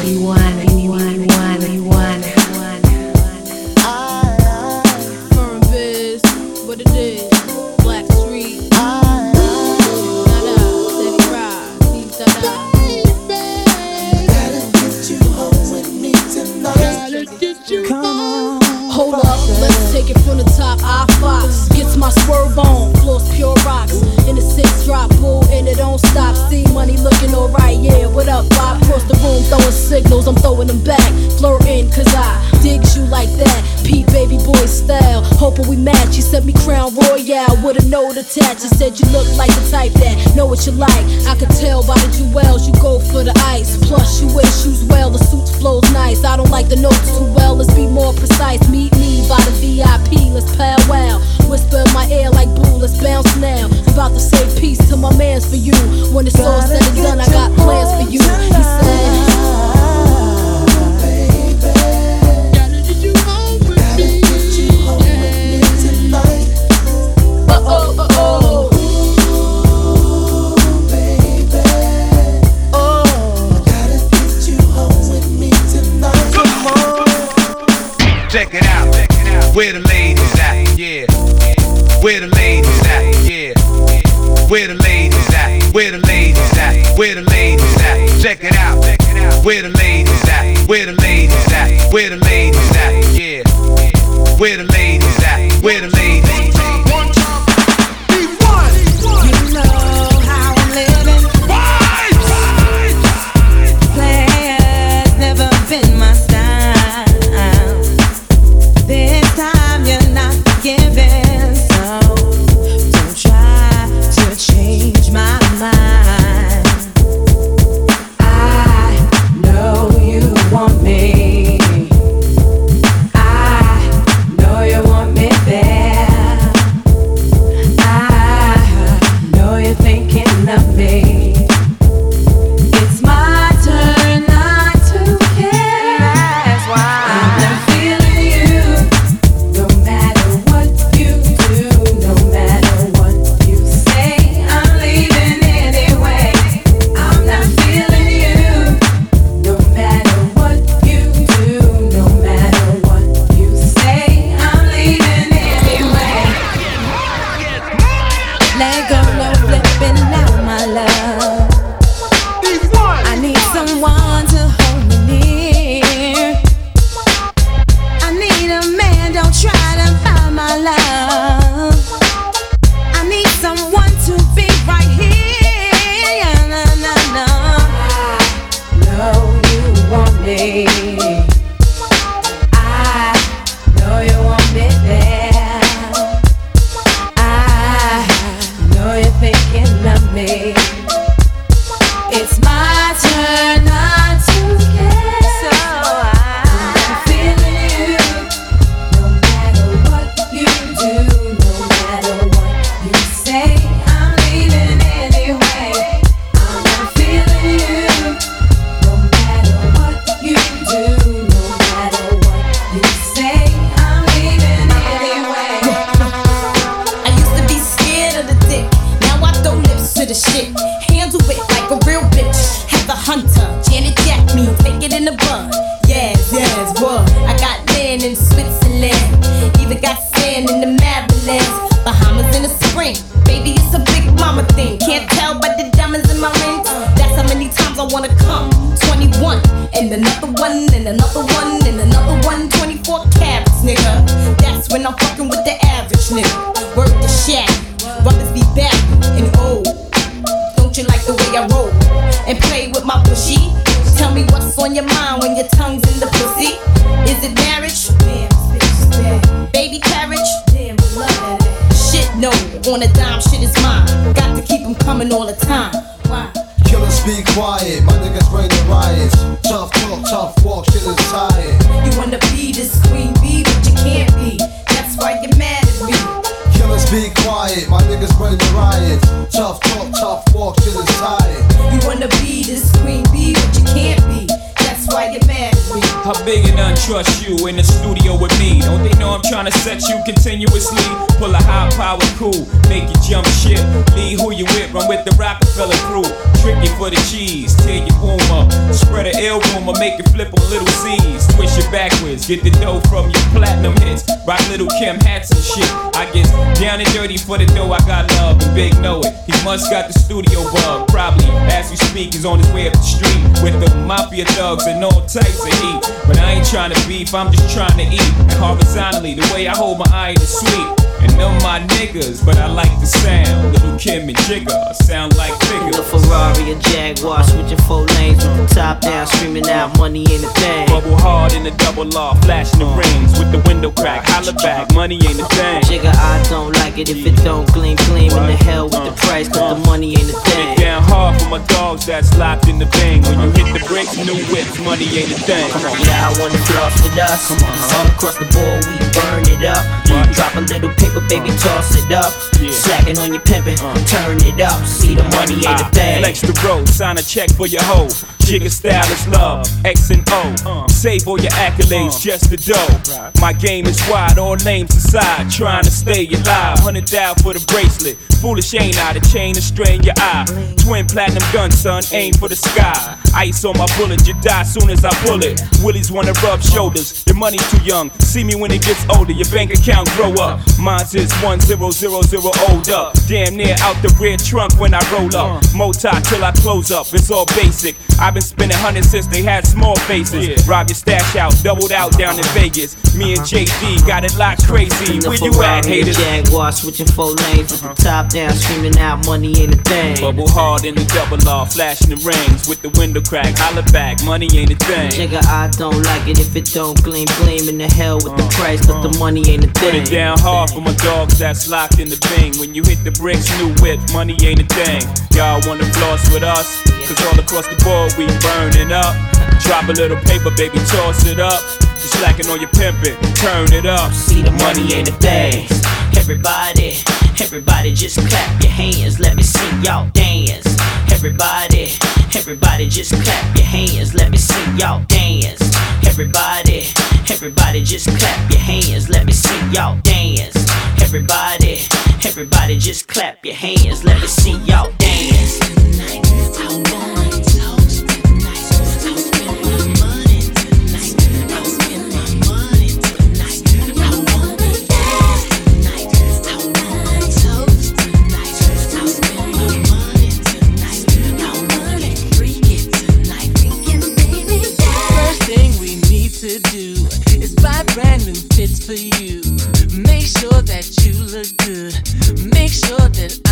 everyone. let me crown royal with a note attached. You said you look like the type that know what you like. I could tell by the jewels you go for the ice. Plus you wear shoes well, the suits flows nice. I don't like the notes too well. Let's be more precise. Meet me by the VIP. Let's powwow. Whisper in my ear like boo. Let's bounce now. I'm about to say peace to my man's for you. When it's all said and done, I got plans for you. He said. another one and another one, 24 caps, nigga. That's when I be quiet. My niggas bring the riots. Tough talk, tough walk, shit is tired. You wanna be this queen bee, but you can't be. That's why you're mad at me. Killers be quiet. My niggas bring the riots. Tough talk, tough walk, shit is tired. You wanna be this queen bee, but you can't be. That's why you're mad. How big and untrust you in the studio with me? Don't they know I'm trying to set you continuously? Pull a high power cool, make you jump ship. Lead who you with, run with the Rockefeller crew. Trick you for the cheese, tear your boom up. Spread an ill rumor, make it flip on little Z's. Twist it backwards, get the dough from your platinum hits. Rock Lil' Kim hats and shit. I get down and dirty for the dough, I got love. And Big know it, he must got the studio bug. Probably, as we speak, he's on his way up the street with the mafia thugs and all types of heat. But I ain't trying to beef, I'm just trying to eat. Horizontally, the way I hold my iron is sweet. And them my niggas, but I like the sound. Lil' Kim and Jigga sound like figures. The Ferrari, a Jaguar, switching four lanes with the top down, screaming out money ain't a thing. Bubble hard in the double law, flashing the rings the window crack. Holla back, money ain't a thing. Jigga, I don't like it if it don't gleam, gleam in the hell with the uh, price, cause the uh. money ain't a thing. it down hard for my dogs that's locked in the bang. When you hit the bricks, new whips, money ain't a thing. Yeah, I wanna floss with us. Come on, all across the board, we burn it up. Drop a little paper, baby, toss it up. Slacking on your pimpin', uh. turn it up. See the money ain't a ah, thing. flex the road, sign a check for your hoe. Jigga style is love, X and O. Save all your accolades, uh. just the dough. My game is wide, all names aside. Trying to stay alive, hundred down for the bracelet. Foolish ain't I, the chain to strain your eye. Twin platinum gun, son, aim for the sky. Ice on my bullet, you die soon as I pull it. Willies wanna rub shoulders, your money's too young. See me when it gets older, your bank account grow up. Mine's is one zero zero zero old up. Damn near out the rear trunk when I roll up. Uh. Moti till I close up, it's all basic. I've been spending hundreds since they had small faces. Rob your stash out, doubled out down in Vegas. Me and JD got it locked crazy. The Where you at, Ferrari, a haters? Jaguar, switching four lanes with the uh-huh. top down, screaming out money ain't a thing. Bubble hard in the double law, flashing the rings with the window crack. Holla back, money ain't a thing. Nigga, I don't like it if it don't gleam, gleam in the hell with the uh-huh. price, cause the uh-huh. money ain't a Put thing. it down hard for my dogs that's locked in the bing. When you hit the bricks, new whip, money ain't a thing. Y'all wanna floss with us? Cause all across the board we burning up. Drop a little paper, baby, toss it up. You slacking on your pimpin', turn it up. See the money in the thing. Everybody, everybody just clap your hands. Let me see y'all dance. Everybody, everybody just clap your hands. Let me see y'all dance. Everybody, everybody just clap your hands. Let me see y'all dance. Everybody, everybody just clap your hands. Let me see y'all dance. Do is buy brand new fits for you. Make sure that you look good. Make sure that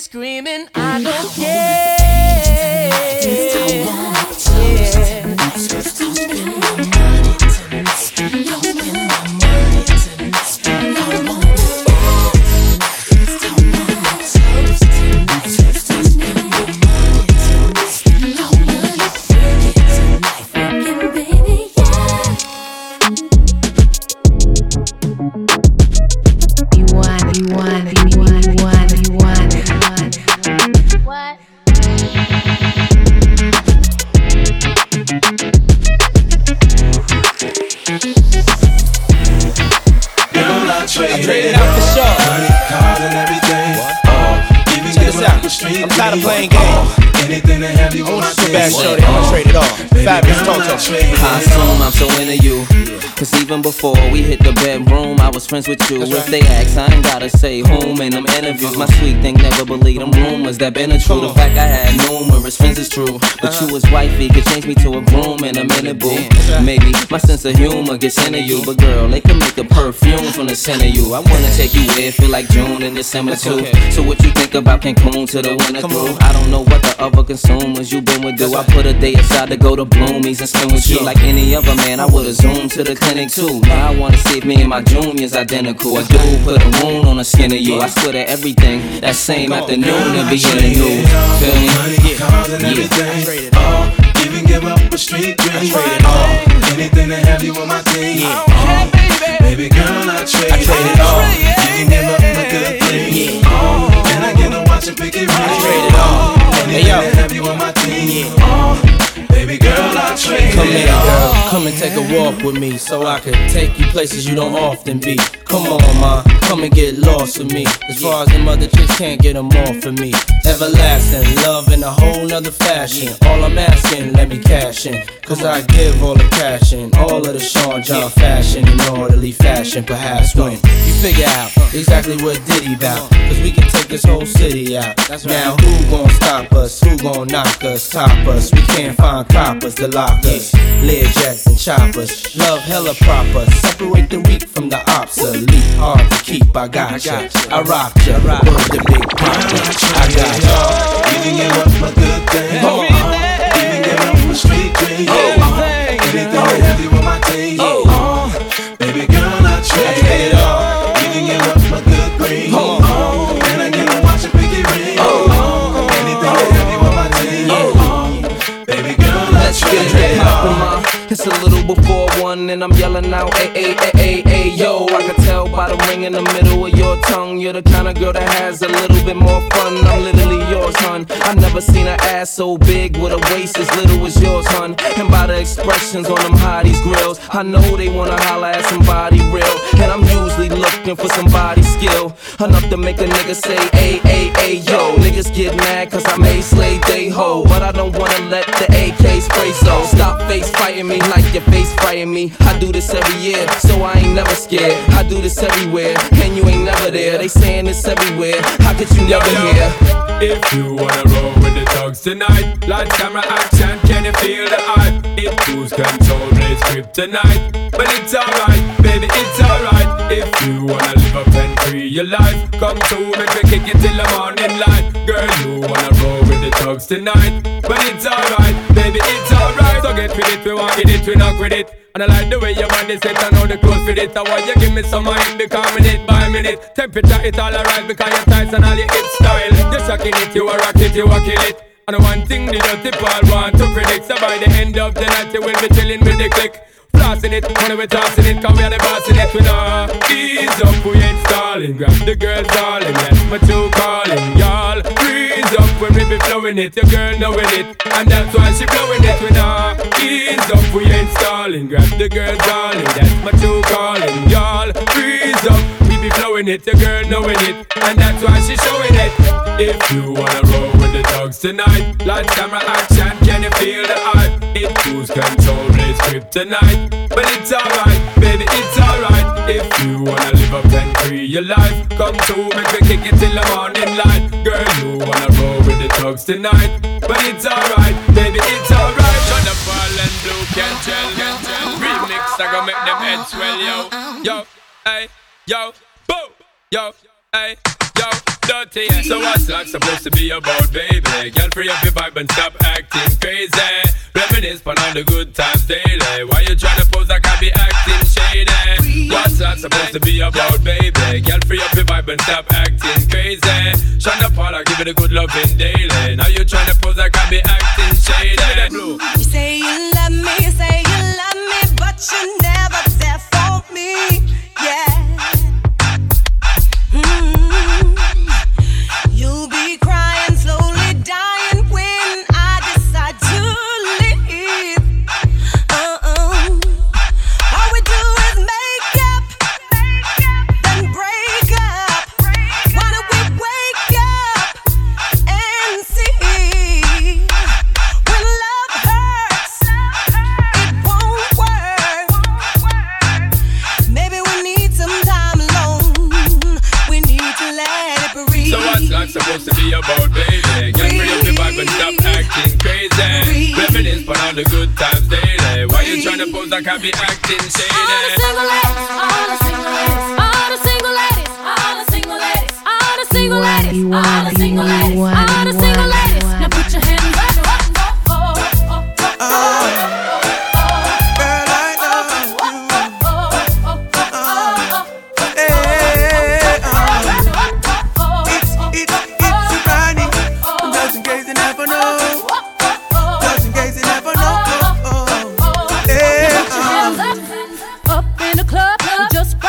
screaming, I don't care. You want. What? I traded out for sure. Money, cars, and everything. Oh, even Check this out. Street I'm tired of playing games. Anything to have you on my Too bad, shorty. I'ma trade it off. Fabolous Toto. I assume I'm so into you. Cause even before we hit the bedroom, I was friends with you. If they ask, I ain't gotta say whom in them interviews. My sweet thing never believed them rumors that been a true. The fact I had numerous friends is true. But you was wifey could change me to a groom in a minute, boo. Maybe my sense of humor gets into you. But girl, they can make a perfume from the scent of you. I wanna take you where feel like June and December too. So what you think about Cancun to the winter through? I don't know what the other consumers you been with do. I put a day aside to go to Bloomies and spend with you. Like any other man, I would've zoomed to the clinic too. Now I wanna see if me and my junior's identical. A dude put a wound on the skin of you. I swear that everything that same afternoon to be in the news. Feel me? And everything. Oh, even give up a street dream. Oh, have you on my team. Yeah. Oh, baby girl, I trade, I trade it all. You can give up a good thing. Oh, and I get to watch it pick it right. I trade it all. Hey yo. have you on my team. Oh, baby Come here, girl. Come and take a walk with me so I can take you places you don't often be. Come on, ma. Come and get lost with me. As far as the mother chicks can't get them off of me. Everlasting love in a whole nother fashion. All I'm asking, let me cash in. Cause I give all the cash in. All of the Sean John fashion in orderly fashion. Perhaps when you figure out exactly what Diddy bout. Cause we can take this whole city out. Now who gon' stop us? Who gon' knock us? Top us? We can't find coppers to lock us. Lear jets and choppers. Love hella proper. Separate the weak from the obsolete. Hard to keep. I got ya. I rock ya. Word the big papa. I got ya. Giving give up a good thing. Come on. Even give up a street dream. Anything to have you on my team. Oh, uh, baby girl, I trade it all. Even give up a good. Oh, one, and I'm yelling out, a a a a a yo. I can tell by the ring in the middle of your tongue. You're the kind of girl that has a little bit more fun. I'm literally yours, hun. I've never seen an ass so big with a waist as little as yours, hun. And by the expressions on them hotties grills, I know they wanna holla at somebody real. And I'm usually looking for somebody skill enough to make a nigga say, a a a yo. Niggas get mad cause I made slave they hoe, but I don't wanna let the Stop face fighting me like your face fighting me. I do this every year, so I ain't never scared. I do this everywhere, and you ain't never there. They saying this everywhere. How could you never hear? If you wanna roll with the thugs tonight, lights, camera, action, can you feel the hype? It lose control, script tonight, but it's alright, baby, it's alright. If you wanna live up and free your life, come through, make me kick it till the morning light. Girl, you wanna roll with the thugs tonight, but it's alright, baby, it's get with it, we want it, we knock with it. And I like the way your body set and how the clothes fit it. I want you give me some mind because minute by minute. Temperature it all alright because you're and all your hit style. You're shocking it, you are rock it, you are kill it. And one thing the dirty Paul want to predict. So by the end of the night you will be chilling with the click. Flossing it, when we tossing it, cause we are the boss in it. We know ease up, we ain't stalling. Grab the girls darling, yes, my two calling, y'all. Freeze up when we be flowing it, your girl knowing it, and that's why she blowing it. We know ease up, we ain't stalling. Grab the girls darling, that's my two calling, y'all. Freeze up, we be flowing it, your girl knowing it, and that's why she showing it. If you wanna roll with the dogs tonight, lights, camera, action, can you feel the hype? It lose control, script tonight, but it's alright, baby, it's alright. If you wanna live up and free your life, come to me kick it till the morning light. Girl, you wanna roll with the dogs tonight, but it's alright, baby, it's alright. Shut up, fall and blue, can tell, can tell. Remix, I gonna make them heads swell, yo, yo, hey, yo, boo, yo, hey, yo. Dirty. So what's that supposed to be about, baby? Girl, free up your vibe and stop acting crazy. Reminisce on all the good times daily. Why you tryna pose like I be acting shady? What's that supposed to be about, baby? Girl, free up your vibe and stop acting crazy. Sean Paul, I give it a good loving daily. Now you tryna pose like I be acting shady. You say you love me, say you love me, but you never good. Why you tryna pose like I be acting All the shady? single ladies, all the single ladies, all the single ladies, all the single ladies, all the single ladies, all the single ladies, all the single ladies. Just